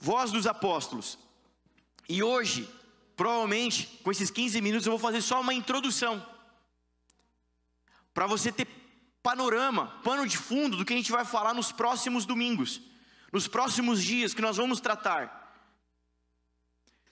Voz dos Apóstolos. E hoje, provavelmente, com esses 15 minutos, eu vou fazer só uma introdução. Para você ter panorama, pano de fundo do que a gente vai falar nos próximos domingos, nos próximos dias que nós vamos tratar.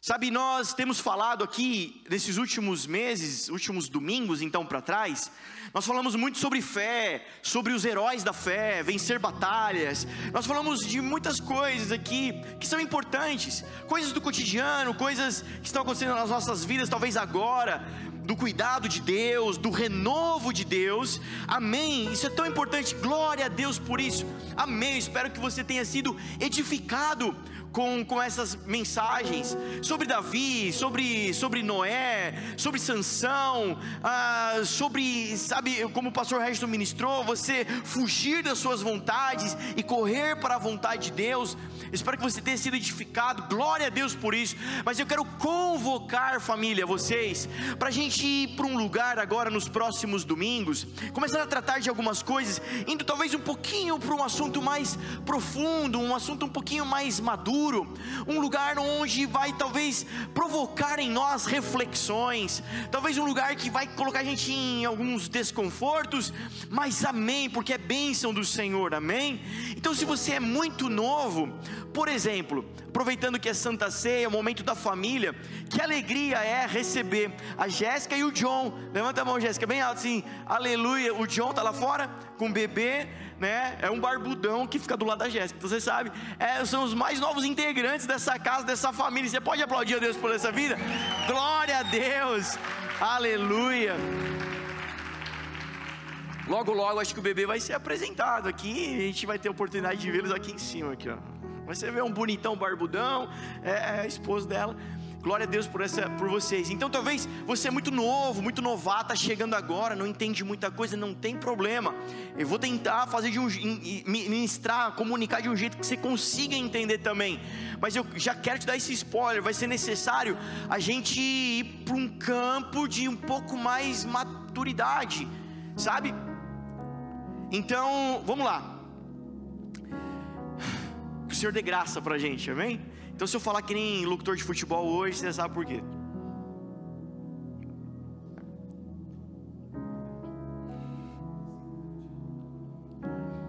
Sabe, nós temos falado aqui nesses últimos meses, últimos domingos então para trás, nós falamos muito sobre fé, sobre os heróis da fé, vencer batalhas. Nós falamos de muitas coisas aqui que são importantes, coisas do cotidiano, coisas que estão acontecendo nas nossas vidas, talvez agora, do cuidado de Deus, do renovo de Deus. Amém. Isso é tão importante. Glória a Deus por isso. Amém. Espero que você tenha sido edificado com, com essas mensagens sobre Davi, sobre, sobre Noé, sobre Sansão, ah, sobre, sabe, como o pastor Resto ministrou, você fugir das suas vontades e correr para a vontade de Deus. Espero que você tenha sido edificado, glória a Deus por isso. Mas eu quero convocar, família, vocês, para a gente ir para um lugar agora nos próximos domingos, começando a tratar de algumas coisas, indo talvez um pouquinho para um assunto mais profundo, um assunto um pouquinho mais maduro um lugar onde vai talvez provocar em nós reflexões, talvez um lugar que vai colocar a gente em alguns desconfortos, mas amém, porque é bênção do Senhor, amém? Então, se você é muito novo, por exemplo, aproveitando que é Santa Ceia, o momento da família, que alegria é receber a Jéssica e o John. Levanta a mão, Jéssica, bem alto assim, aleluia. O John tá lá fora com o bebê né? É um barbudão que fica do lado da Jéssica. Então você sabe, é, são os mais novos integrantes dessa casa, dessa família. Você pode aplaudir a Deus por essa vida? Glória a Deus! Aleluia! Logo, logo, acho que o bebê vai ser apresentado aqui. A gente vai ter a oportunidade de vê-los aqui em cima, aqui, ó. Você vê um bonitão barbudão, é, é esposo dela. Glória a Deus por, essa, por vocês. Então talvez você é muito novo, muito novato, está chegando agora, não entende muita coisa, não tem problema. Eu vou tentar fazer de um ministrar, comunicar de um jeito que você consiga entender também. Mas eu já quero te dar esse spoiler, vai ser necessário a gente ir para um campo de um pouco mais maturidade, sabe? Então, vamos lá. Que o Senhor dê graça para a gente, amém? Então, se eu falar que nem locutor de futebol hoje, você sabe por quê.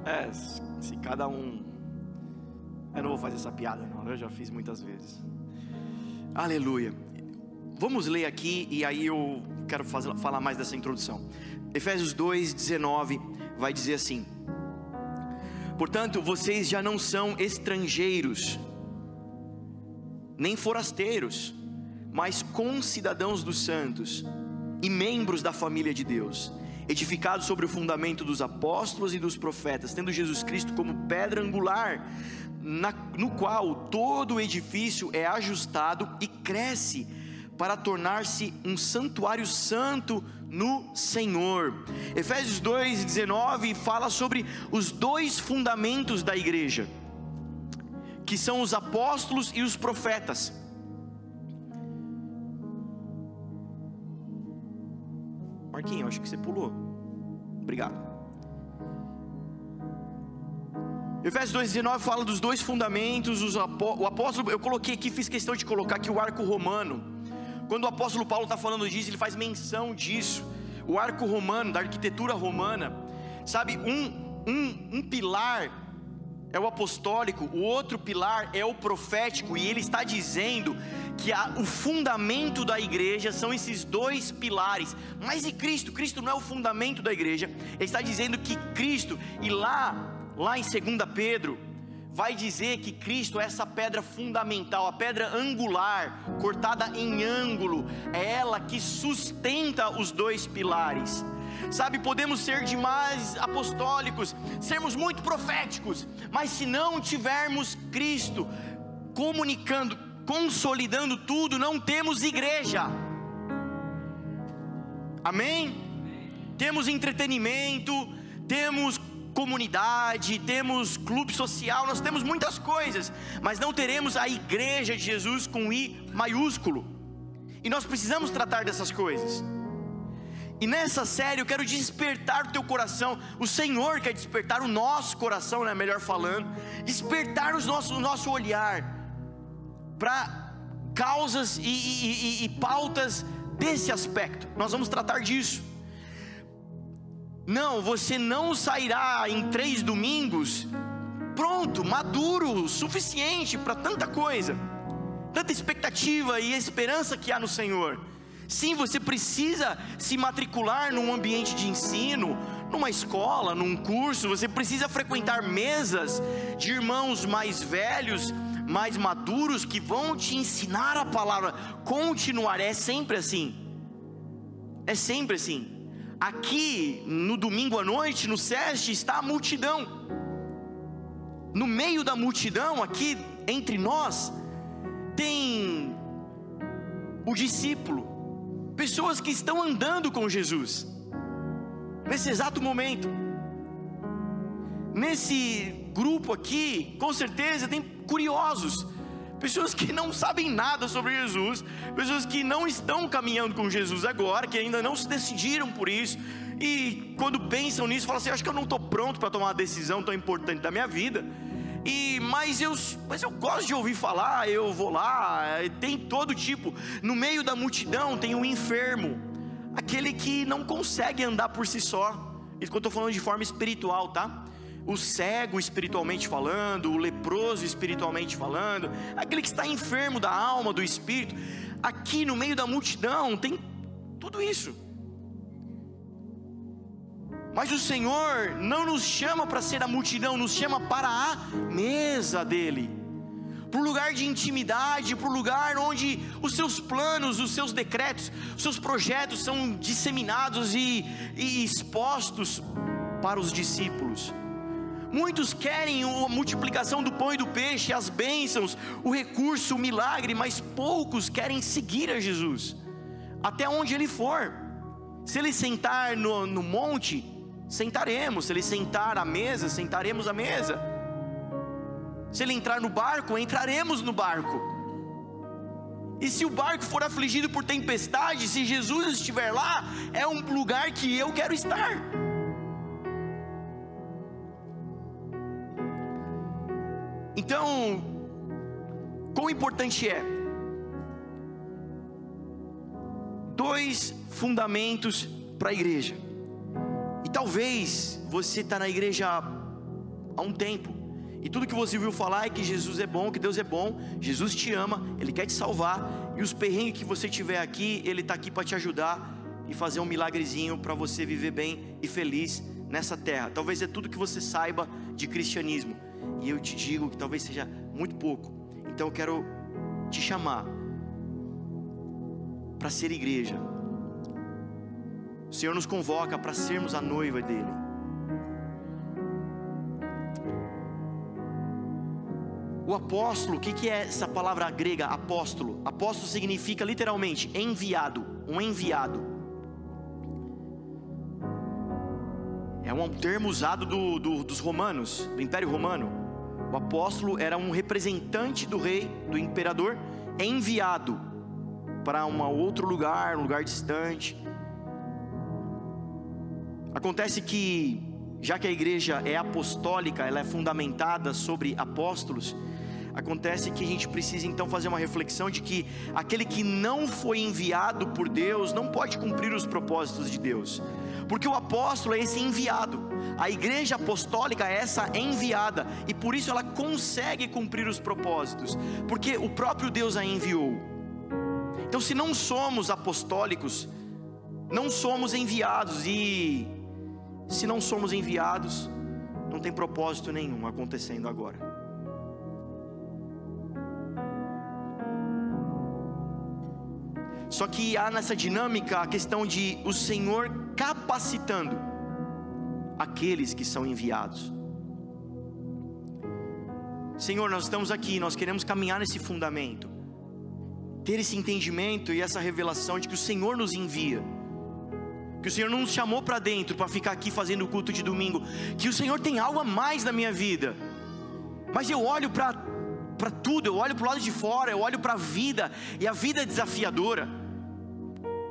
É, se cada um. Eu não vou fazer essa piada, não. Eu já fiz muitas vezes. Aleluia. Vamos ler aqui e aí eu quero fazer, falar mais dessa introdução. Efésios 2, 19 vai dizer assim: Portanto, vocês já não são estrangeiros nem forasteiros, mas concidadãos dos santos e membros da família de Deus, edificados sobre o fundamento dos apóstolos e dos profetas, tendo Jesus Cristo como pedra angular, na, no qual todo o edifício é ajustado e cresce para tornar-se um santuário santo no Senhor. Efésios 2:19 fala sobre os dois fundamentos da igreja que são os apóstolos e os profetas. Marquinhos, acho que você pulou. Obrigado. Efésios 2,19 fala dos dois fundamentos, os apó o apóstolo, eu coloquei aqui, fiz questão de colocar aqui o arco romano. Quando o apóstolo Paulo está falando disso, ele faz menção disso. O arco romano, da arquitetura romana, sabe, um, um, um pilar é o apostólico, o outro pilar é o profético, e ele está dizendo que a, o fundamento da igreja são esses dois pilares. Mas e Cristo? Cristo não é o fundamento da igreja. Ele está dizendo que Cristo, e lá, lá em 2 Pedro, vai dizer que Cristo é essa pedra fundamental, a pedra angular, cortada em ângulo, é ela que sustenta os dois pilares. Sabe, podemos ser demais apostólicos, sermos muito proféticos, mas se não tivermos Cristo comunicando, consolidando tudo, não temos igreja. Amém? Temos entretenimento, temos comunidade, temos clube social, nós temos muitas coisas, mas não teremos a igreja de Jesus com I maiúsculo. E nós precisamos tratar dessas coisas. E nessa série eu quero despertar o teu coração. O Senhor quer despertar o nosso coração, né? Melhor falando, despertar os nossos, o nosso olhar para causas e, e, e, e pautas desse aspecto. Nós vamos tratar disso. Não, você não sairá em três domingos pronto, maduro, suficiente para tanta coisa, tanta expectativa e esperança que há no Senhor. Sim, você precisa se matricular num ambiente de ensino, numa escola, num curso, você precisa frequentar mesas de irmãos mais velhos, mais maduros, que vão te ensinar a palavra. Continuar, é sempre assim. É sempre assim. Aqui, no domingo à noite, no SEST, está a multidão. No meio da multidão, aqui entre nós, tem o discípulo, pessoas que estão andando com Jesus nesse exato momento. Nesse grupo aqui, com certeza tem curiosos, pessoas que não sabem nada sobre Jesus, pessoas que não estão caminhando com Jesus agora, que ainda não se decidiram por isso, e quando pensam nisso, falam assim: acho que eu não estou pronto para tomar uma decisão tão importante da minha vida. E, mas, eu, mas eu gosto de ouvir falar, eu vou lá, tem todo tipo. No meio da multidão tem o um enfermo, aquele que não consegue andar por si só. Isso que eu estou falando de forma espiritual, tá? O cego espiritualmente falando, o leproso espiritualmente falando, aquele que está enfermo da alma, do espírito. Aqui no meio da multidão tem tudo isso. Mas o Senhor não nos chama para ser a multidão, nos chama para a mesa dele para o lugar de intimidade, para o lugar onde os seus planos, os seus decretos, os seus projetos são disseminados e, e expostos para os discípulos. Muitos querem a multiplicação do pão e do peixe, as bênçãos, o recurso, o milagre, mas poucos querem seguir a Jesus, até onde ele for. Se ele sentar no, no monte, sentaremos, se ele sentar à mesa, sentaremos à mesa se ele entrar no barco, entraremos no barco. E se o barco for afligido por tempestade, se Jesus estiver lá, é um lugar que eu quero estar. Então, quão importante é? Dois fundamentos para a igreja. E talvez você está na igreja há um tempo, e tudo que você ouviu falar é que Jesus é bom, que Deus é bom, Jesus te ama, Ele quer te salvar, e os perrengues que você tiver aqui, Ele está aqui para te ajudar e fazer um milagrezinho para você viver bem e feliz nessa terra. Talvez é tudo que você saiba de cristianismo, e eu te digo que talvez seja muito pouco. Então eu quero te chamar para ser igreja. O Senhor nos convoca para sermos a noiva dele. O apóstolo, o que, que é essa palavra grega, apóstolo? Apóstolo significa literalmente enviado, um enviado. É um termo usado do, do, dos romanos, do Império Romano. O apóstolo era um representante do rei, do imperador, enviado para um outro lugar, um lugar distante. Acontece que, já que a igreja é apostólica, ela é fundamentada sobre apóstolos, Acontece que a gente precisa então fazer uma reflexão de que aquele que não foi enviado por Deus não pode cumprir os propósitos de Deus. Porque o apóstolo é esse enviado, a igreja apostólica é essa enviada, e por isso ela consegue cumprir os propósitos, porque o próprio Deus a enviou. Então, se não somos apostólicos, não somos enviados, e se não somos enviados, não tem propósito nenhum acontecendo agora. Só que há nessa dinâmica a questão de o Senhor capacitando aqueles que são enviados. Senhor, nós estamos aqui, nós queremos caminhar nesse fundamento, ter esse entendimento e essa revelação de que o Senhor nos envia, que o Senhor não nos chamou para dentro para ficar aqui fazendo o culto de domingo, que o Senhor tem algo a mais na minha vida, mas eu olho para tudo, eu olho para o lado de fora, eu olho para a vida, e a vida é desafiadora.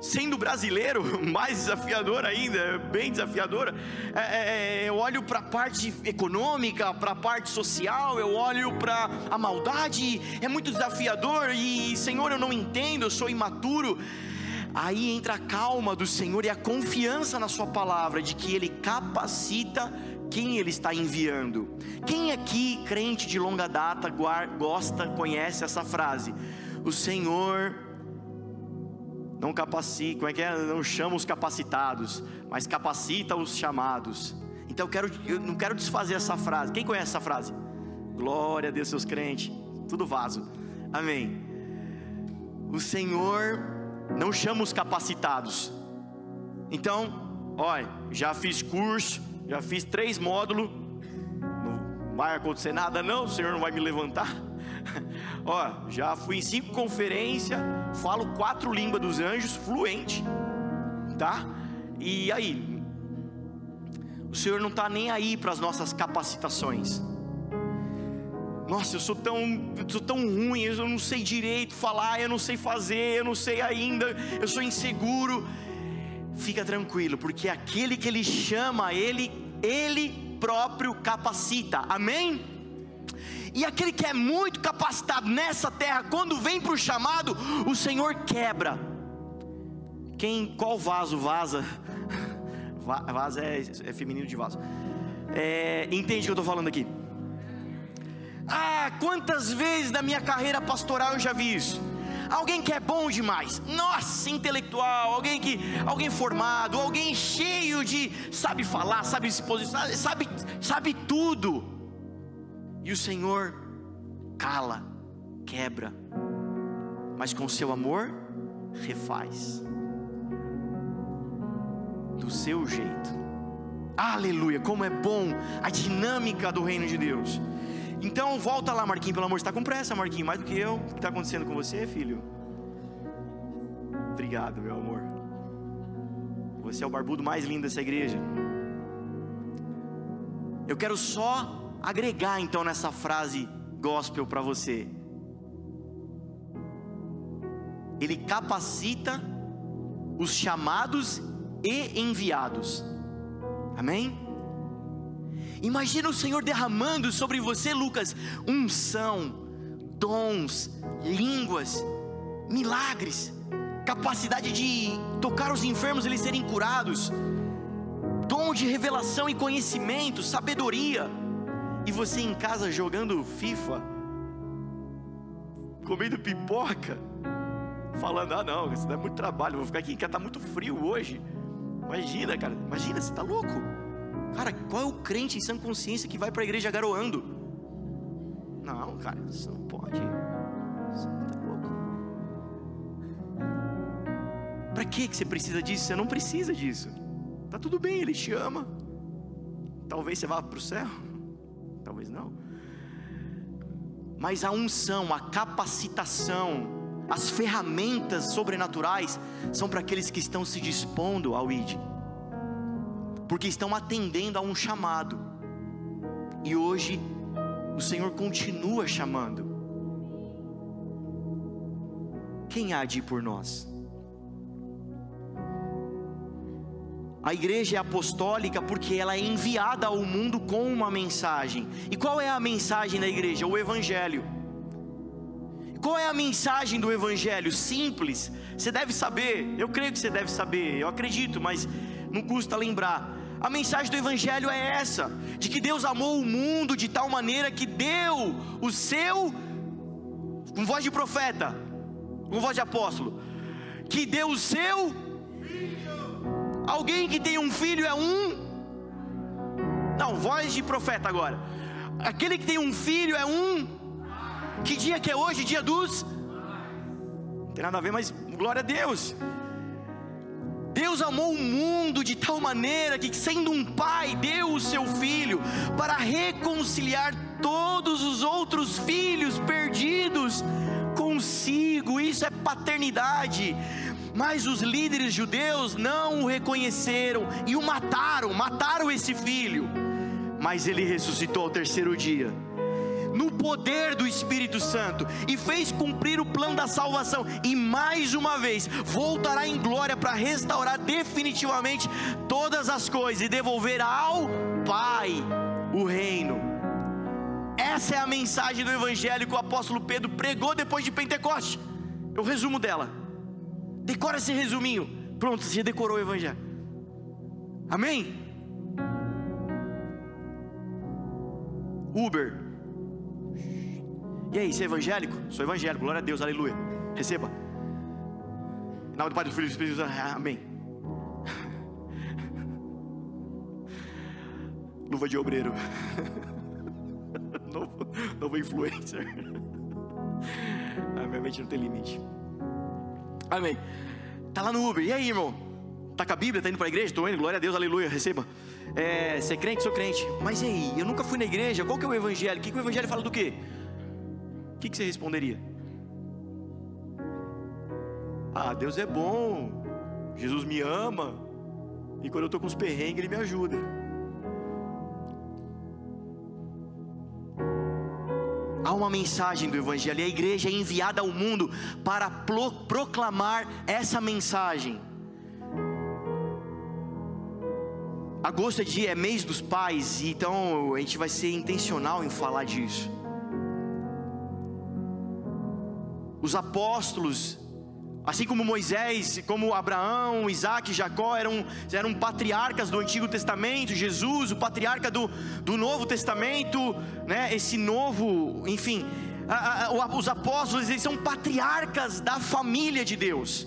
sendo brasileiro, mais desafiador ainda, bem desafiadora. É, é, é eu olho para a parte econômica, para a parte social, eu olho para a maldade, é muito desafiador e, Senhor, eu não entendo, eu sou imaturo. Aí entra a calma do Senhor e a confiança na Sua palavra, de que Ele capacita quem Ele está enviando. Quem aqui, crente de longa data, gosta, conhece essa frase? O Senhor não capacita, como é que é? Não chama os capacitados, mas capacita os chamados. Então eu, quero, eu não quero desfazer essa frase. Quem conhece essa frase? Glória a Deus, seus crentes. Tudo vaso. Amém. O Senhor não chama os capacitados. Então, olha, já fiz curso, já fiz três módulos. Não vai acontecer nada, não. O Senhor não vai me levantar. Ó, já fui em cinco conferências, falo quatro línguas dos anjos, fluente, tá? E aí? O Senhor não está nem aí para as nossas capacitações. Nossa, eu sou tão, sou tão ruim, eu não sei direito falar, eu não sei fazer, eu não sei ainda, eu sou inseguro. Fica tranquilo, porque aquele que Ele chama, Ele, Ele próprio capacita. Amém? E aquele que é muito capacitado nessa terra, quando vem para o chamado, o Senhor quebra. Quem, qual vaso vaza? Vaza é, é feminino de vaso. É, entende o que eu estou falando aqui? Ah, quantas vezes na minha carreira pastoral eu já vi isso? Alguém que é bom demais, nossa, intelectual, alguém que, alguém formado, alguém cheio de sabe falar, sabe se posicionar, sabe, sabe tudo e o Senhor cala, quebra, mas com seu amor refaz. Do seu jeito. Aleluia, como é bom a dinâmica do reino de Deus. Então volta lá, Marquinhos, pelo amor, está com pressa, Marquinhos, mais do que eu. O que está acontecendo com você, filho? Obrigado, meu amor. Você é o barbudo mais lindo dessa igreja. Eu quero só agregar então nessa frase gospel para você. Ele capacita os chamados e enviados. Amém? Imagina o Senhor derramando sobre você, Lucas, unção, dons, línguas, milagres, capacidade de tocar os enfermos eles serem curados, dom de revelação e conhecimento, sabedoria e você em casa jogando FIFA, comendo pipoca, falando: ah, não, isso dá muito trabalho, vou ficar aqui em está muito frio hoje. Imagina, cara, imagina, você está louco? Cara, qual é o crente em sã consciência que vai para a igreja garoando? Não, cara, isso não pode. Você está louco. Para que você precisa disso? Você não precisa disso. Tá tudo bem, ele te ama. Talvez você vá para o céu talvez não. Mas a unção, a capacitação, as ferramentas sobrenaturais são para aqueles que estão se dispondo ao ID, porque estão atendendo a um chamado, e hoje o Senhor continua chamando. Quem há de ir por nós? A igreja é apostólica porque ela é enviada ao mundo com uma mensagem. E qual é a mensagem da igreja? O evangelho. Qual é a mensagem do evangelho? Simples. Você deve saber, eu creio que você deve saber, eu acredito, mas não custa lembrar. A mensagem do evangelho é essa: de que Deus amou o mundo de tal maneira que deu o seu com voz de profeta, com voz de apóstolo, que deu o seu Alguém que tem um filho é um. Não, voz de profeta agora. Aquele que tem um filho é um. Que dia que é hoje? Dia dos. Não tem nada a ver, mas glória a Deus. Deus amou o mundo de tal maneira que, sendo um pai, deu o seu filho para reconciliar todos os outros filhos perdidos consigo. Isso é paternidade. Mas os líderes judeus não o reconheceram e o mataram, mataram esse filho. Mas ele ressuscitou ao terceiro dia. No poder do Espírito Santo e fez cumprir o plano da salvação, e mais uma vez voltará em glória para restaurar definitivamente todas as coisas e devolver ao Pai o reino. Essa é a mensagem do Evangelho que o apóstolo Pedro pregou depois de Pentecoste. Eu resumo dela. Decora esse resuminho. Pronto, você decorou o Evangelho. Amém? Uber. E aí, você é evangélico? Sou evangélico, glória a Deus, aleluia. Receba. Em nome do Pai, do Filho e do Espírito Santo. Amém. Luva de obreiro. novo, novo influencer. Amém, não tem limite. Amém. Tá lá no Uber. E aí, irmão? Tá com a Bíblia? Tá indo para a igreja? Tô indo. Glória a Deus, aleluia. Receba. É, você é crente? Sou crente. Mas e aí? Eu nunca fui na igreja. Qual que é o evangelho? O que, que o evangelho fala do quê? Que, que você responderia? Ah, Deus é bom. Jesus me ama. E quando eu estou com os perrengues, Ele me ajuda. Há uma mensagem do Evangelho e a igreja é enviada ao mundo para proclamar essa mensagem. Agosto é dia, é mês dos pais, então a gente vai ser intencional em falar disso. Os apóstolos, assim como Moisés, como Abraão, Isaac, Jacó, eram, eram patriarcas do Antigo Testamento, Jesus, o patriarca do, do Novo Testamento, né, esse novo, enfim, a, a, os apóstolos, eles são patriarcas da família de Deus,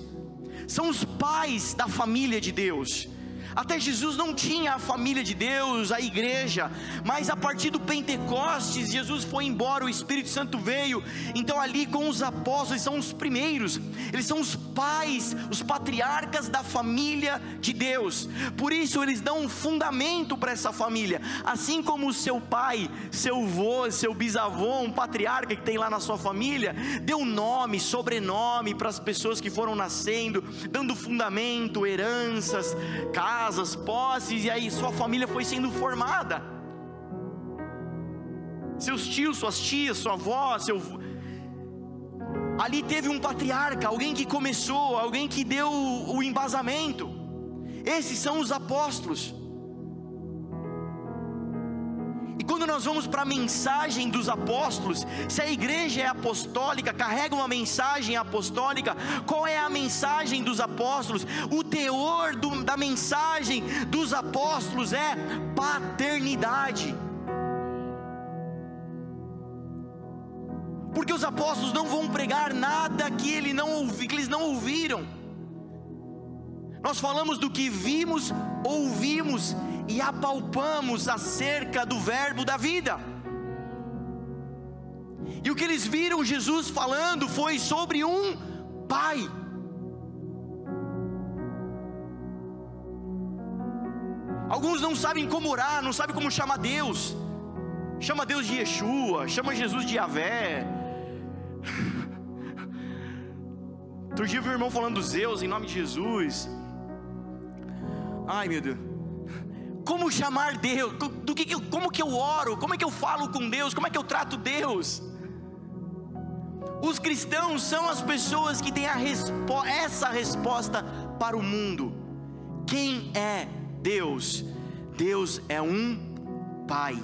são os pais da família de Deus. Até Jesus não tinha a família de Deus, a igreja, mas a partir do Pentecostes, Jesus foi embora, o Espírito Santo veio. Então, ali com os apóstolos, eles são os primeiros, eles são os pais, os patriarcas da família de Deus. Por isso, eles dão um fundamento para essa família, assim como o seu pai, seu avô, seu bisavô, um patriarca que tem lá na sua família, deu nome, sobrenome para as pessoas que foram nascendo, dando fundamento, heranças, casas casas, posses, e aí sua família foi sendo formada. Seus tios, suas tias, sua avó, seu. Ali teve um patriarca, alguém que começou, alguém que deu o embasamento. Esses são os apóstolos. Quando nós vamos para a mensagem dos apóstolos, se a igreja é apostólica, carrega uma mensagem apostólica, qual é a mensagem dos apóstolos? O teor do, da mensagem dos apóstolos é paternidade. Porque os apóstolos não vão pregar nada que, ele não que eles não ouviram. Nós falamos do que vimos, ouvimos e apalpamos acerca do Verbo da vida. E o que eles viram Jesus falando foi sobre um Pai. Alguns não sabem como orar, não sabem como chamar Deus. Chama Deus de Yeshua, chama Jesus de Yahvé. Outro dia eu o irmão falando dos Zeus em nome de Jesus. Ai meu Deus como chamar Deus, do que, como que eu oro, como é que eu falo com Deus, como é que eu trato Deus. Os cristãos são as pessoas que têm respo essa resposta para o mundo. Quem é Deus? Deus é um Pai.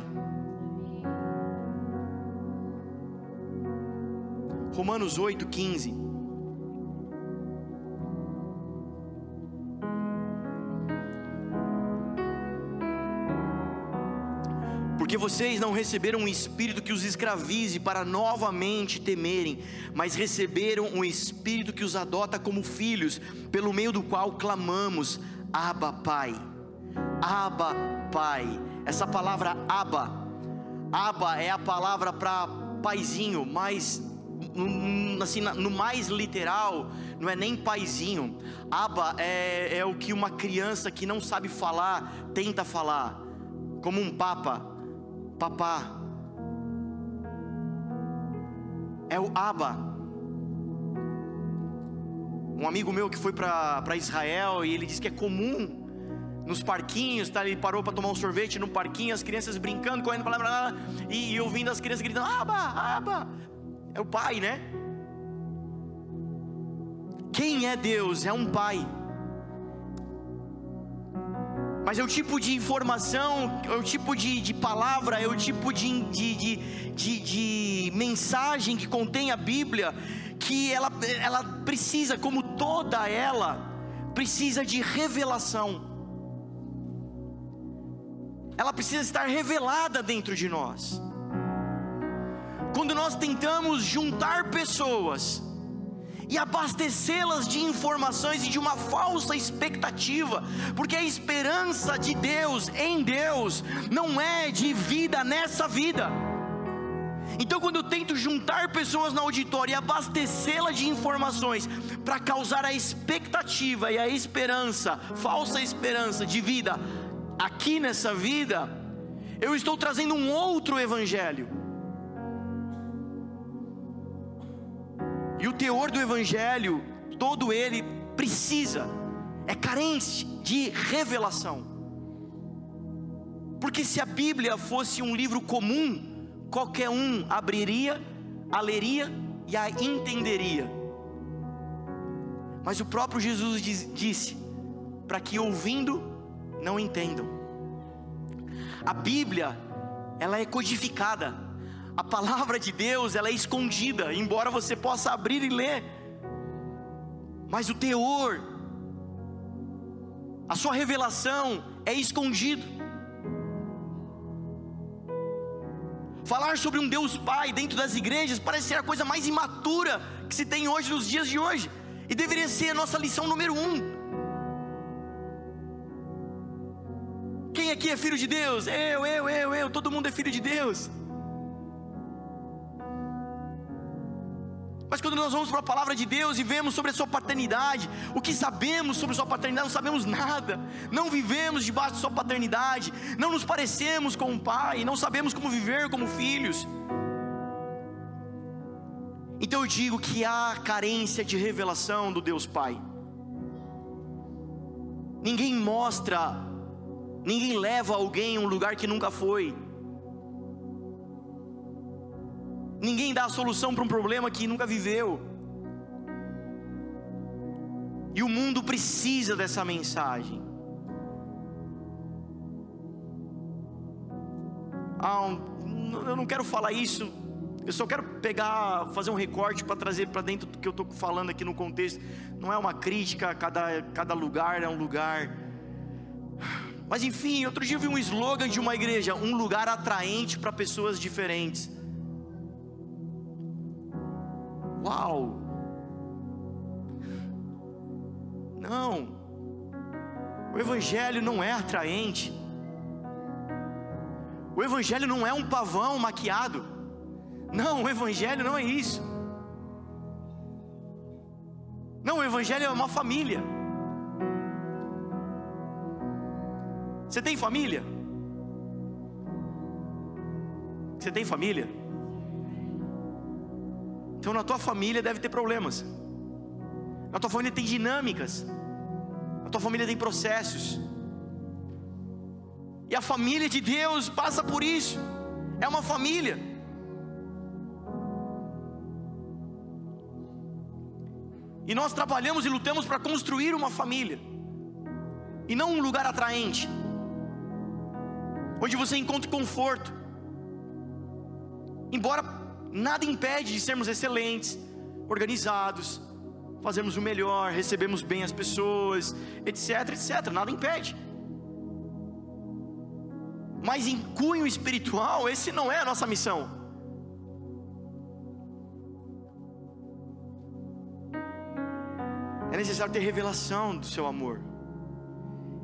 Romanos 8,15 vocês não receberam um espírito que os escravize para novamente temerem, mas receberam um espírito que os adota como filhos, pelo meio do qual clamamos: Abba, Pai. Abba, Pai. Essa palavra Abba, Abba é a palavra para paizinho, mas assim, no mais literal, não é nem paizinho. Abba é, é o que uma criança que não sabe falar tenta falar, como um papa papá, é o Abba. Um amigo meu que foi para Israel e ele disse que é comum nos parquinhos, tá? ele parou para tomar um sorvete no parquinho, as crianças brincando, correndo para lá, e, e ouvindo as crianças gritando: Aba, Aba. É o pai, né? Quem é Deus? É um pai. Mas é o tipo de informação, é o tipo de, de palavra, é o tipo de, de, de, de, mensagem que contém a Bíblia, que ela, ela precisa, como toda ela, precisa de revelação. Ela precisa estar revelada dentro de nós. Quando nós tentamos juntar pessoas, e abastecê-las de informações e de uma falsa expectativa, porque a esperança de Deus em Deus não é de vida nessa vida. Então, quando eu tento juntar pessoas no auditório e abastecê-la de informações para causar a expectativa e a esperança, falsa esperança de vida aqui nessa vida, eu estou trazendo um outro evangelho E o teor do Evangelho, todo ele precisa, é carente de revelação. Porque se a Bíblia fosse um livro comum, qualquer um abriria, a leria e a entenderia. Mas o próprio Jesus diz, disse: para que ouvindo não entendam. A Bíblia, ela é codificada a palavra de Deus ela é escondida, embora você possa abrir e ler, mas o teor, a sua revelação é escondido. Falar sobre um Deus Pai dentro das igrejas parece ser a coisa mais imatura que se tem hoje nos dias de hoje, e deveria ser a nossa lição número um. Quem aqui é filho de Deus? Eu, eu, eu, eu, todo mundo é filho de Deus. Mas quando nós vamos para a palavra de Deus e vemos sobre a sua paternidade, o que sabemos sobre a sua paternidade, não sabemos nada, não vivemos debaixo da sua paternidade, não nos parecemos com o pai, não sabemos como viver como filhos. Então eu digo que há carência de revelação do Deus Pai. Ninguém mostra, ninguém leva alguém a um lugar que nunca foi. Ninguém dá a solução para um problema que nunca viveu. E o mundo precisa dessa mensagem. Ah, eu não quero falar isso. Eu só quero pegar, fazer um recorte para trazer para dentro do que eu estou falando aqui no contexto. Não é uma crítica, cada, cada lugar é um lugar. Mas enfim, outro dia eu vi um slogan de uma igreja: um lugar atraente para pessoas diferentes. Uau! Não, o Evangelho não é atraente, o Evangelho não é um pavão maquiado, não, o Evangelho não é isso. Não, o Evangelho é uma família. Você tem família? Você tem família? Então na tua família deve ter problemas. Na tua família tem dinâmicas. Na tua família tem processos. E a família de Deus passa por isso. É uma família. E nós trabalhamos e lutamos para construir uma família. E não um lugar atraente. Onde você encontra conforto. Embora Nada impede de sermos excelentes, organizados, fazermos o melhor, recebemos bem as pessoas, etc, etc. Nada impede. Mas em cunho espiritual, esse não é a nossa missão. É necessário ter revelação do seu amor.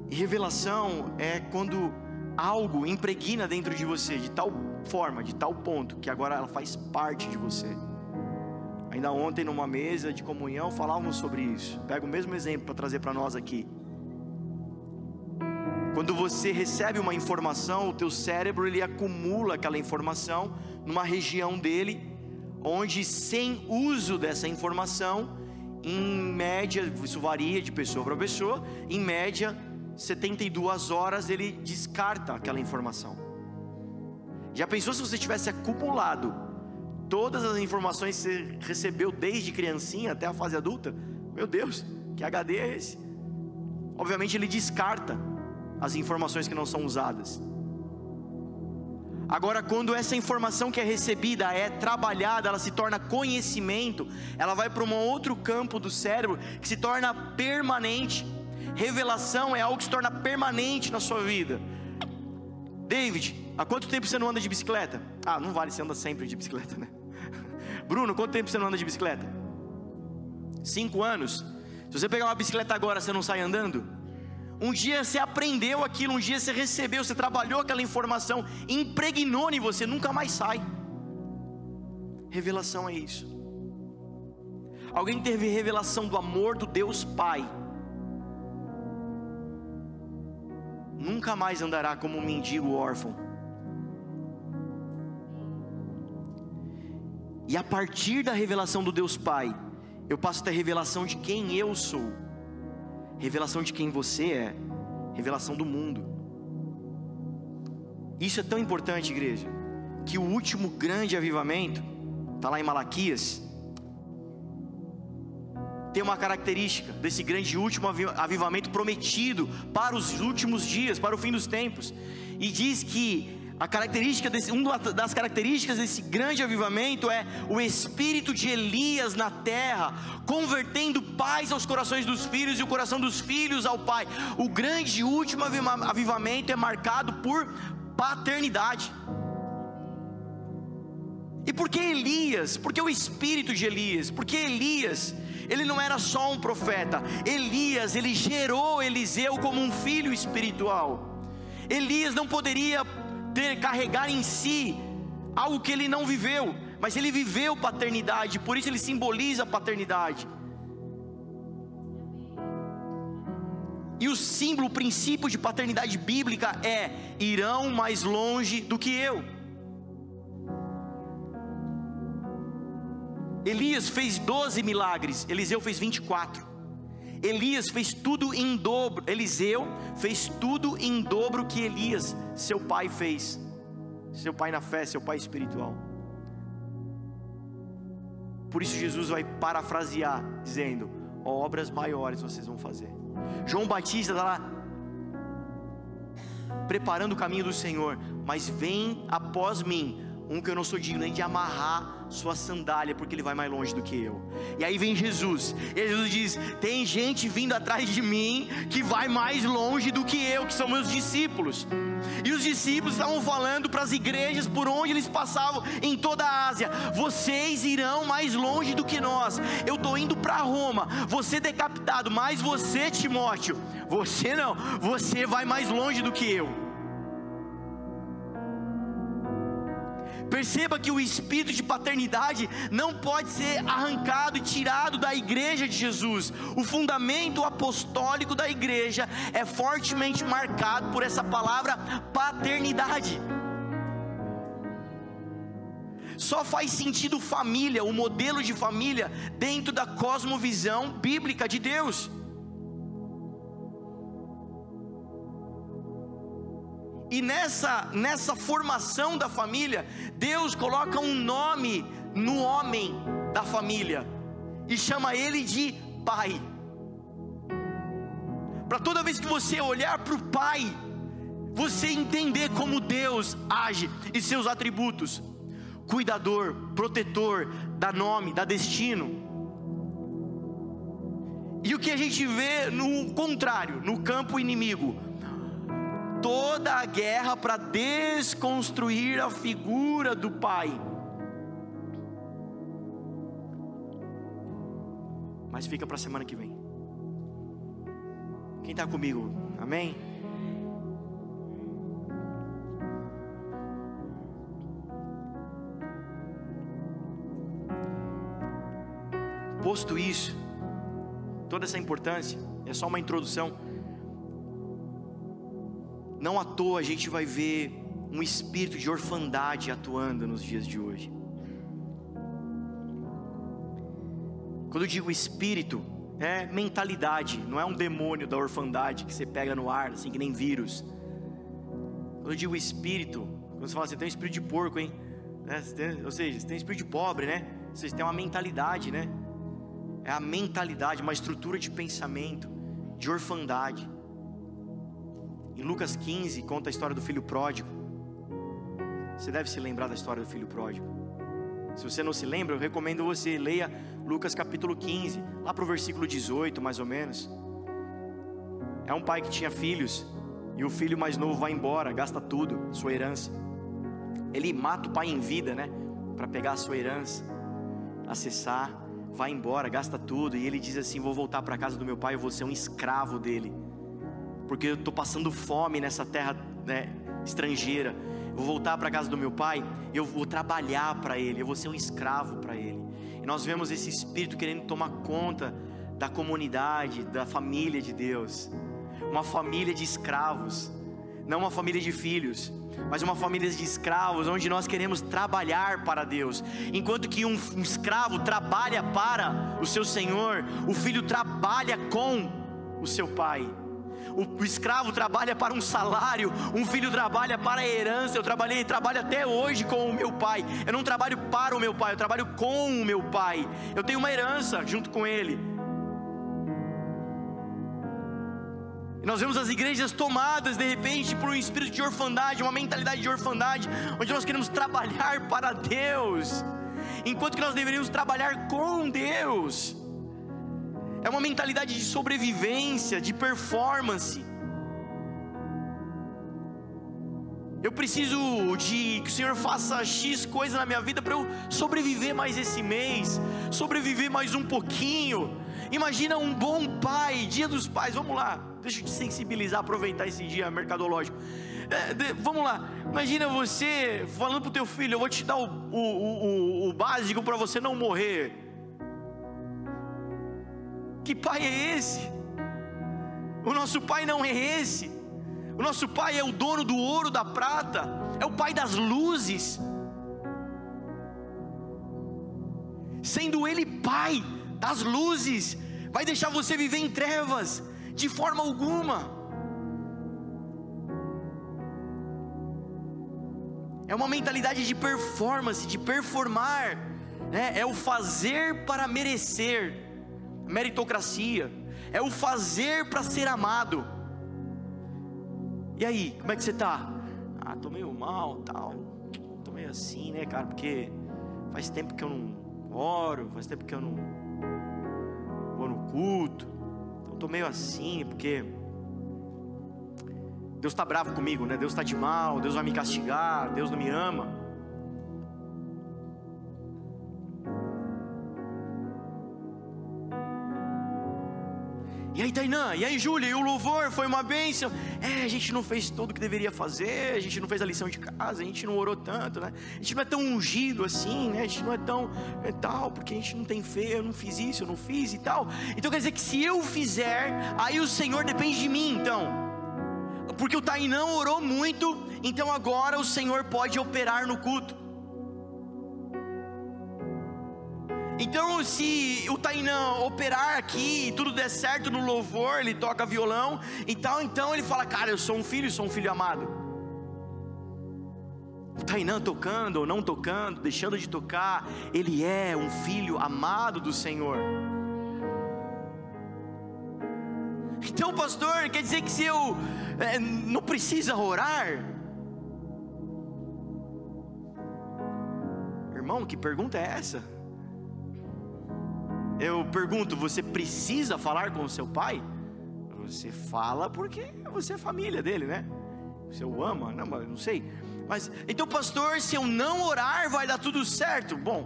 E revelação é quando algo impregna dentro de você de tal forma, de tal ponto, que agora ela faz parte de você. Ainda ontem, numa mesa de comunhão, falávamos sobre isso. Pega o mesmo exemplo para trazer para nós aqui. Quando você recebe uma informação, o teu cérebro ele acumula aquela informação numa região dele, onde sem uso dessa informação, em média, isso varia de pessoa para pessoa, em média 72 horas ele descarta aquela informação. Já pensou se você tivesse acumulado todas as informações que você recebeu desde criancinha até a fase adulta? Meu Deus, que HD é esse? Obviamente ele descarta as informações que não são usadas. Agora, quando essa informação que é recebida é trabalhada, ela se torna conhecimento, ela vai para um outro campo do cérebro que se torna permanente. Revelação é algo que se torna permanente na sua vida. David, há quanto tempo você não anda de bicicleta? Ah, não vale, você anda sempre de bicicleta, né? Bruno, quanto tempo você não anda de bicicleta? Cinco anos. Se você pegar uma bicicleta agora, você não sai andando? Um dia você aprendeu aquilo, um dia você recebeu, você trabalhou aquela informação, impregnou em você, nunca mais sai. Revelação é isso. Alguém teve revelação do amor do Deus Pai, nunca mais andará como um mendigo órfão. E a partir da revelação do Deus Pai, eu passo a ter revelação de quem eu sou. Revelação de quem você é, revelação do mundo. Isso é tão importante, igreja, que o último grande avivamento, está lá em Malaquias, tem uma característica desse grande último avivamento prometido para os últimos dias, para o fim dos tempos, e diz que a característica desse, uma das características desse grande avivamento é o espírito de Elias na terra, convertendo pais aos corações dos filhos e o coração dos filhos ao pai. O grande último avivamento é marcado por paternidade. E por que Elias? Por que o espírito de Elias? Porque Elias, ele não era só um profeta. Elias, ele gerou Eliseu como um filho espiritual. Elias não poderia ter, carregar em si algo que ele não viveu, mas ele viveu paternidade, por isso ele simboliza paternidade. E o símbolo, o princípio de paternidade bíblica é: irão mais longe do que eu. Elias fez 12 milagres, Eliseu fez 24. Elias fez tudo em dobro, Eliseu fez tudo em dobro que Elias, seu pai, fez. Seu pai na fé, seu pai espiritual. Por isso Jesus vai parafrasear, dizendo: obras maiores vocês vão fazer. João Batista está lá preparando o caminho do Senhor, mas vem após mim um que eu não sou digno nem de amarrar sua sandália, porque ele vai mais longe do que eu. E aí vem Jesus, e Jesus diz: Tem gente vindo atrás de mim que vai mais longe do que eu, que são meus discípulos. E os discípulos estavam falando para as igrejas por onde eles passavam em toda a Ásia: vocês irão mais longe do que nós. Eu estou indo para Roma, você decapitado, mas você, Timóteo, você não, você vai mais longe do que eu. Perceba que o espírito de paternidade não pode ser arrancado e tirado da igreja de Jesus. O fundamento apostólico da igreja é fortemente marcado por essa palavra paternidade. Só faz sentido família, o modelo de família, dentro da cosmovisão bíblica de Deus. E nessa, nessa formação da família, Deus coloca um nome no homem da família e chama ele de pai. Para toda vez que você olhar para o pai, você entender como Deus age e seus atributos: cuidador, protetor, dá nome, dá destino. E o que a gente vê no contrário, no campo inimigo, toda a guerra para desconstruir a figura do pai. Mas fica para a semana que vem. Quem está comigo? Amém? Posto isso, toda essa importância, é só uma introdução. Não à toa a gente vai ver um espírito de orfandade atuando nos dias de hoje. Quando eu digo espírito, é mentalidade, não é um demônio da orfandade que você pega no ar, assim que nem vírus. Quando eu digo espírito, quando você fala assim, tem um espírito de porco, hein? É, ou seja, você tem um espírito de pobre, né? Vocês têm uma mentalidade, né? É a mentalidade, uma estrutura de pensamento, de orfandade. Em Lucas 15 conta a história do filho pródigo. Você deve se lembrar da história do filho pródigo. Se você não se lembra, eu recomendo você leia Lucas capítulo 15, lá para o versículo 18, mais ou menos. É um pai que tinha filhos e o filho mais novo vai embora, gasta tudo, sua herança. Ele mata o pai em vida, né? Para pegar a sua herança, acessar, vai embora, gasta tudo e ele diz assim: Vou voltar para casa do meu pai, eu vou ser um escravo dele, porque eu estou passando fome nessa terra né, estrangeira vou voltar para a casa do meu pai, eu vou trabalhar para ele, eu vou ser um escravo para ele. E nós vemos esse espírito querendo tomar conta da comunidade, da família de Deus. Uma família de escravos, não uma família de filhos, mas uma família de escravos, onde nós queremos trabalhar para Deus. Enquanto que um, um escravo trabalha para o seu senhor, o filho trabalha com o seu pai. O, escravo trabalha para um salário, um filho trabalha para a herança. Eu trabalhei, trabalho até hoje com o meu pai. Eu não trabalho para o meu pai, eu trabalho com o meu pai. Eu tenho uma herança junto com ele. E nós vemos as igrejas tomadas de repente por um espírito de orfandade, uma mentalidade de orfandade, onde nós queremos trabalhar para Deus, enquanto que nós deveríamos trabalhar com Deus é uma mentalidade de sobrevivência, de performance. Eu preciso de que o Senhor faça X coisa na minha vida para eu sobreviver mais esse mês, sobreviver mais um pouquinho. Imagina um bom pai, dia dos pais, vamos lá, deixa eu te sensibilizar, aproveitar esse dia mercadológico. É, de, vamos lá, imagina você falando para o teu filho: eu vou te dar o, o, o, o básico para você não morrer. Que pai é esse? O nosso pai não é esse. O nosso pai é o dono do ouro, da prata, é o pai das luzes. Sendo ele pai das luzes, vai deixar você viver em trevas de forma alguma. É uma mentalidade de performance, de performar, né? é o fazer para merecer meritocracia, é o fazer para ser amado. E aí, como é que você está? Ah, tô meio mal, tal. Tô meio assim, né, cara? Porque faz tempo que eu não oro, faz tempo que eu não vou no culto. Então tô meio assim, porque Deus está bravo comigo, né? Deus está de mal, Deus vai me castigar, Deus não me ama. E aí, Tainã, e aí, Júlia, e o louvor foi uma bênção. É, a gente não fez tudo o que deveria fazer, a gente não fez a lição de casa, a gente não orou tanto, né? A gente não é tão ungido assim, né? A gente não é tão é, tal, porque a gente não tem fé, eu não fiz isso, eu não fiz e tal. Então quer dizer que se eu fizer, aí o Senhor depende de mim, então. Porque o Tainã orou muito, então agora o Senhor pode operar no culto. Então, se o Tainã operar aqui e tudo der certo no louvor, ele toca violão e tal, então ele fala: Cara, eu sou um filho, sou um filho amado. O Tainã tocando ou não tocando, deixando de tocar, ele é um filho amado do Senhor. Então, pastor, quer dizer que se eu é, não precisa orar? Irmão, que pergunta é essa? Eu pergunto: você precisa falar com o seu pai? Você fala porque você é família dele, né? Você o ama, não, não sei. Mas então, pastor, se eu não orar, vai dar tudo certo? Bom,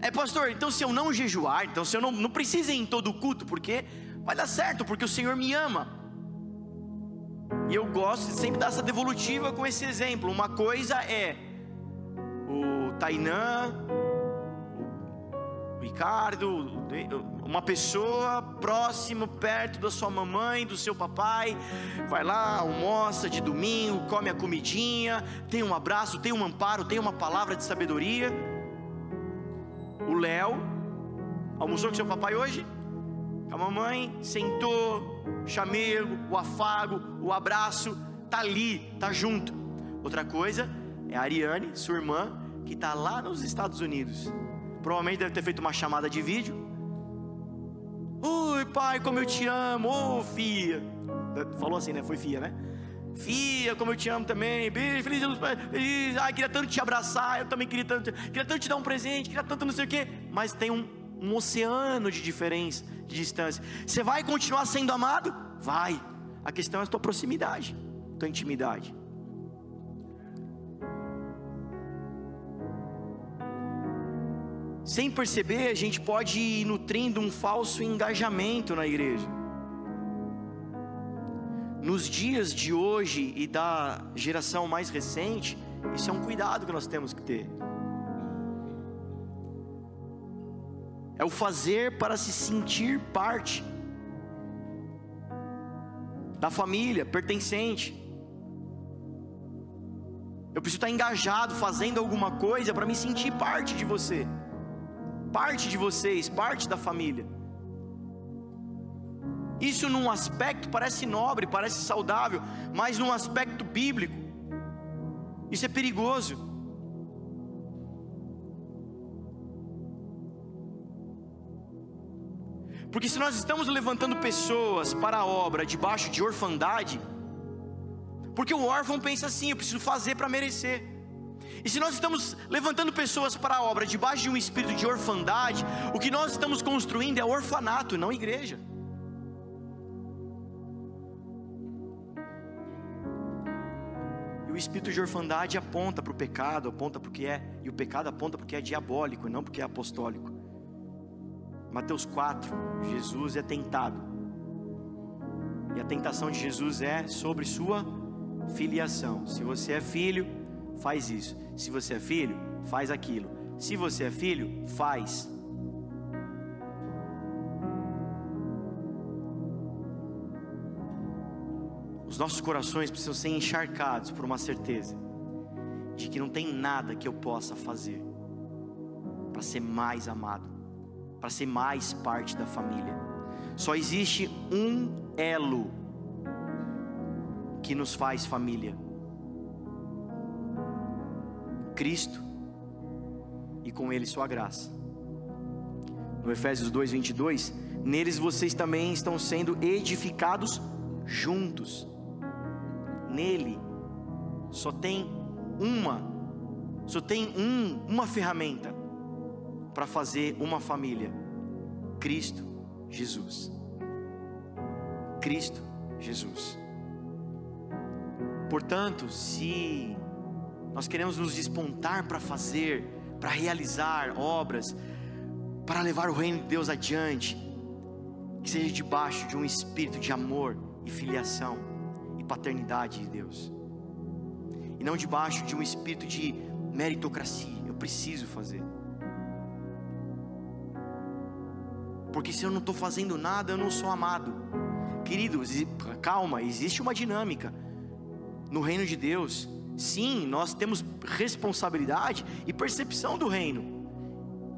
é pastor, então se eu não jejuar, então se eu não, não preciso ir em todo culto, porque vai dar certo, porque o Senhor me ama. E eu gosto de sempre dar essa devolutiva com esse exemplo. Uma coisa é o Tainã, Ricardo, uma pessoa próxima, perto da sua mamãe, do seu papai, vai lá, almoça de domingo, come a comidinha, tem um abraço, tem um amparo, tem uma palavra de sabedoria. O Léo almoçou com seu papai hoje? A mamãe sentou, chamego, o afago, o abraço, tá ali, tá junto. Outra coisa é a Ariane, sua irmã, que está lá nos Estados Unidos. Provavelmente deve ter feito uma chamada de vídeo. Oi, pai, como eu te amo, ô oh, filha. Falou assim, né? Foi filha, né? Fia, como eu te amo também. Beijo, feliz Jesus, feliz. Ai, queria tanto te abraçar. Eu também queria tanto, queria tanto te dar um presente, queria tanto não sei o quê. Mas tem um, um oceano de diferença, de distância. Você vai continuar sendo amado? Vai. A questão é a tua proximidade, tua intimidade. Sem perceber, a gente pode ir nutrindo um falso engajamento na igreja. Nos dias de hoje e da geração mais recente, isso é um cuidado que nós temos que ter. É o fazer para se sentir parte da família, pertencente. Eu preciso estar engajado, fazendo alguma coisa para me sentir parte de você parte de vocês, parte da família. Isso num aspecto parece nobre, parece saudável, mas num aspecto bíblico, isso é perigoso. Porque se nós estamos levantando pessoas para a obra debaixo de orfandade, porque o órfão pensa assim: eu preciso fazer para merecer. E se nós estamos levantando pessoas para a obra debaixo de um espírito de orfandade, o que nós estamos construindo é orfanato, não igreja. E o espírito de orfandade aponta para o pecado, aponta para o que é, e o pecado aponta o que é diabólico e não para o que é apostólico. Mateus 4, Jesus é tentado. E a tentação de Jesus é sobre sua filiação. Se você é filho, faz isso. Se você é filho, faz aquilo. Se você é filho, faz. Os nossos corações precisam ser encharcados por uma certeza de que não tem nada que eu possa fazer para ser mais amado, para ser mais parte da família. Só existe um elo que nos faz família Cristo e com Ele Sua graça. No Efésios 2:22, neles vocês também estão sendo edificados juntos. Nele só tem uma, só tem um, uma ferramenta para fazer uma família: Cristo Jesus. Cristo Jesus. Portanto, se nós queremos nos despontar para fazer, para realizar obras, para levar o reino de Deus adiante, que seja debaixo de um espírito de amor e filiação e paternidade de Deus, e não debaixo de um espírito de meritocracia. Eu preciso fazer. Porque se eu não estou fazendo nada, eu não sou amado. Queridos, calma, existe uma dinâmica no reino de Deus Sim, nós temos responsabilidade e percepção do reino.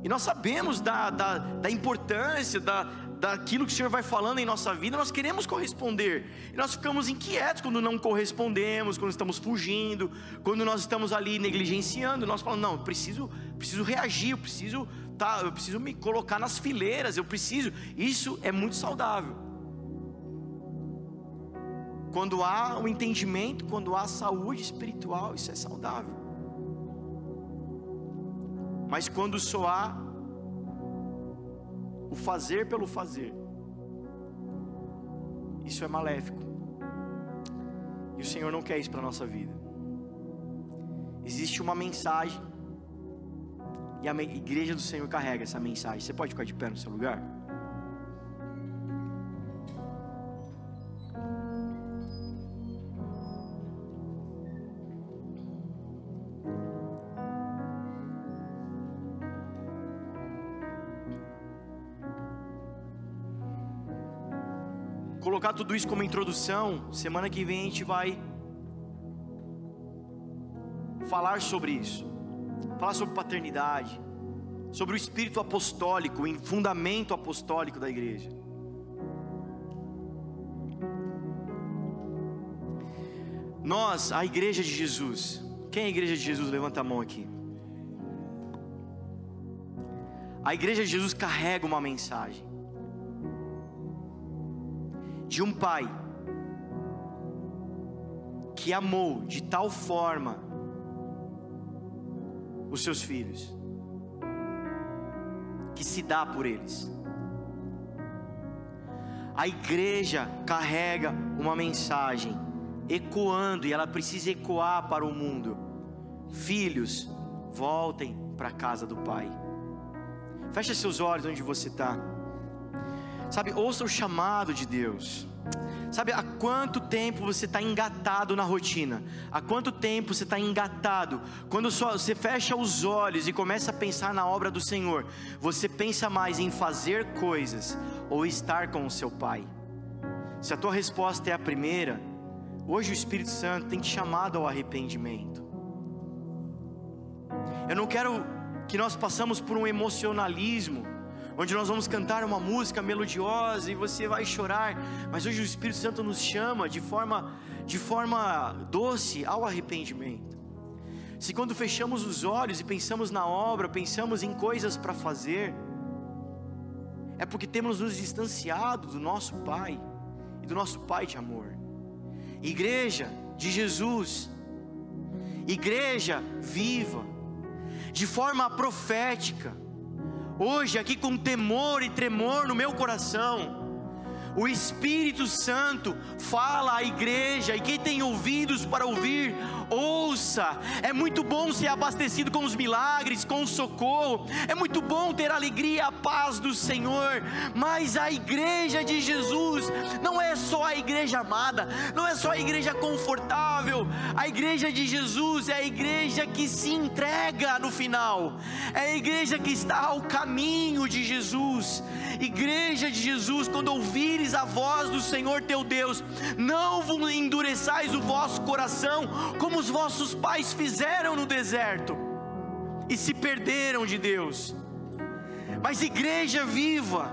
E nós sabemos da, da, da importância, da, daquilo que o Senhor vai falando em nossa vida, nós queremos corresponder. E nós ficamos inquietos quando não correspondemos, quando estamos fugindo, quando nós estamos ali negligenciando. Nós falamos, não, eu preciso, preciso reagir, eu preciso, tá, eu preciso me colocar nas fileiras, eu preciso. Isso é muito saudável. Quando há o entendimento, quando há saúde espiritual, isso é saudável. Mas quando só há o fazer pelo fazer, isso é maléfico. E o Senhor não quer isso para a nossa vida. Existe uma mensagem, e a igreja do Senhor carrega essa mensagem. Você pode ficar de pé no seu lugar? tudo isso como introdução. Semana que vem a gente vai falar sobre isso. Falar sobre paternidade, sobre o espírito apostólico, o fundamento apostólico da igreja. Nós, a igreja de Jesus. Quem é a igreja de Jesus? Levanta a mão aqui. A igreja de Jesus carrega uma mensagem de um pai que amou de tal forma os seus filhos, que se dá por eles. A igreja carrega uma mensagem ecoando e ela precisa ecoar para o mundo. Filhos, voltem para a casa do Pai. Feche seus olhos onde você está. Sabe, ouça o chamado de Deus. Sabe, há quanto tempo você está engatado na rotina? Há quanto tempo você está engatado? Quando só, você fecha os olhos e começa a pensar na obra do Senhor, você pensa mais em fazer coisas ou estar com o seu Pai? Se a tua resposta é a primeira, hoje o Espírito Santo tem te chamado ao arrependimento. Eu não quero que nós passamos por um emocionalismo, onde nós vamos cantar uma música melodiosa e você vai chorar, mas hoje o Espírito Santo nos chama de forma, de forma doce ao arrependimento. Se quando fechamos os olhos e pensamos na obra, pensamos em coisas para fazer, é porque temos nos distanciado do nosso Pai e do nosso Pai de amor. Igreja de Jesus, igreja viva, de forma profética. Hoje, aqui com temor e tremor no meu coração, o Espírito Santo fala à igreja, e quem tem ouvidos para ouvir, ouça. É muito bom ser abastecido com os milagres, com o socorro. É muito bom ter alegria a paz do Senhor. Mas a igreja de Jesus não é só a igreja amada, não é só a igreja confortável. A igreja de Jesus é a igreja que se entrega no final. É a igreja que está ao caminho de Jesus. Igreja de Jesus, quando ouvires a voz do Senhor teu Deus, não endureçais o vosso coração como os vossos pais fizeram no deserto e se perderam de Deus. Mas igreja viva,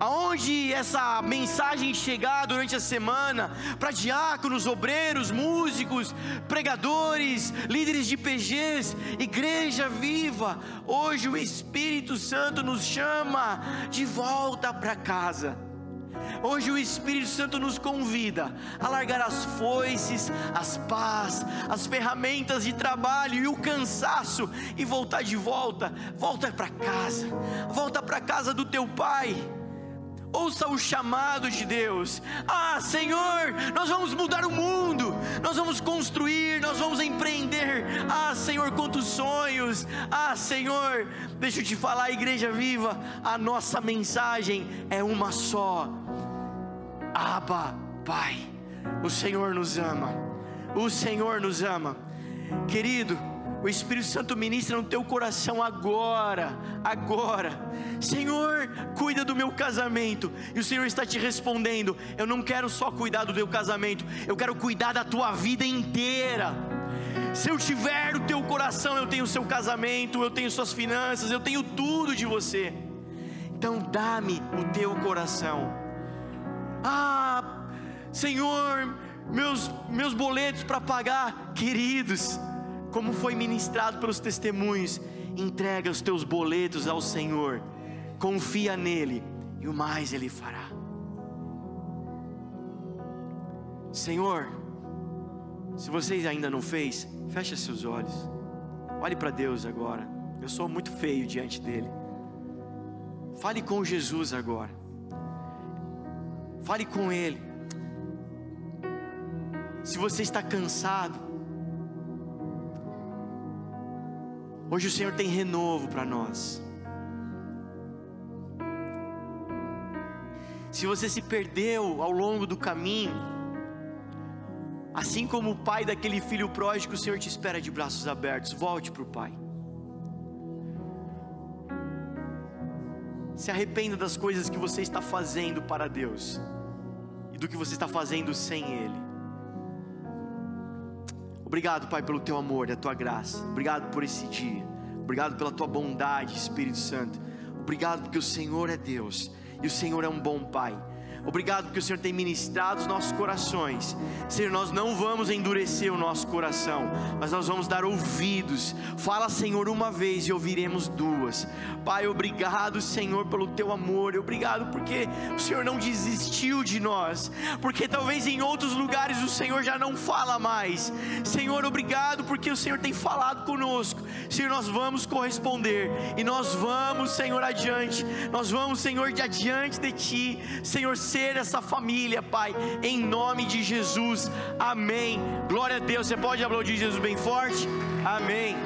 aonde essa mensagem chegar durante a semana, para diáconos, obreiros, músicos, pregadores, líderes de PGs, igreja viva, hoje o Espírito Santo nos chama de volta para casa. Hoje o Espírito Santo nos convida a largar as foices, as pás, as ferramentas de trabalho e o cansaço e voltar de volta, volta para casa, volta para casa do teu pai. Ouça o chamado de Deus. Ah, Senhor, nós vamos mudar o mundo, nós vamos construir, nós vamos empreender. Ah, Senhor, quantos sonhos. Ah, Senhor, deixa eu te falar, igreja viva, a nossa mensagem é uma só Abba, Pai. O Senhor nos ama. O Senhor nos ama. Querido, o Espírito Santo ministra no teu coração agora, agora. Senhor, cuida do meu casamento. E o Senhor está te respondendo: Eu não quero só cuidar do teu casamento, eu quero cuidar da tua vida inteira. Se eu tiver o teu coração, eu tenho o seu casamento, eu tenho suas finanças, eu tenho tudo de você. Então dá-me o teu coração. Ah, Senhor, meus, meus boletos para pagar, queridos, como foi ministrado pelos testemunhos, entrega os teus boletos ao Senhor, confia nele e o mais ele fará. Senhor, se vocês ainda não fez, feche seus olhos. Olhe para Deus agora. Eu sou muito feio diante dele. Fale com Jesus agora. Fale com Ele. Se você está cansado, hoje o Senhor tem renovo para nós. Se você se perdeu ao longo do caminho, assim como o pai daquele filho pródigo, o Senhor te espera de braços abertos. Volte para o Pai. Se arrependa das coisas que você está fazendo para Deus e do que você está fazendo sem Ele. Obrigado, Pai, pelo teu amor e a tua graça. Obrigado por esse dia. Obrigado pela tua bondade, Espírito Santo. Obrigado porque o Senhor é Deus e o Senhor é um bom Pai. Obrigado porque o Senhor tem ministrado os nossos corações. Senhor, nós não vamos endurecer o nosso coração, mas nós vamos dar ouvidos. Fala, Senhor, uma vez e ouviremos duas. Pai, obrigado, Senhor, pelo teu amor. Obrigado porque o Senhor não desistiu de nós. Porque talvez em outros lugares o Senhor já não fala mais. Senhor, obrigado porque o Senhor tem falado conosco. Senhor, nós vamos corresponder e nós vamos, Senhor, adiante. Nós vamos, Senhor, de adiante de ti. Senhor, ser essa família, Pai, em nome de Jesus. Amém. Glória a Deus. Você pode aplaudir Jesus bem forte? Amém.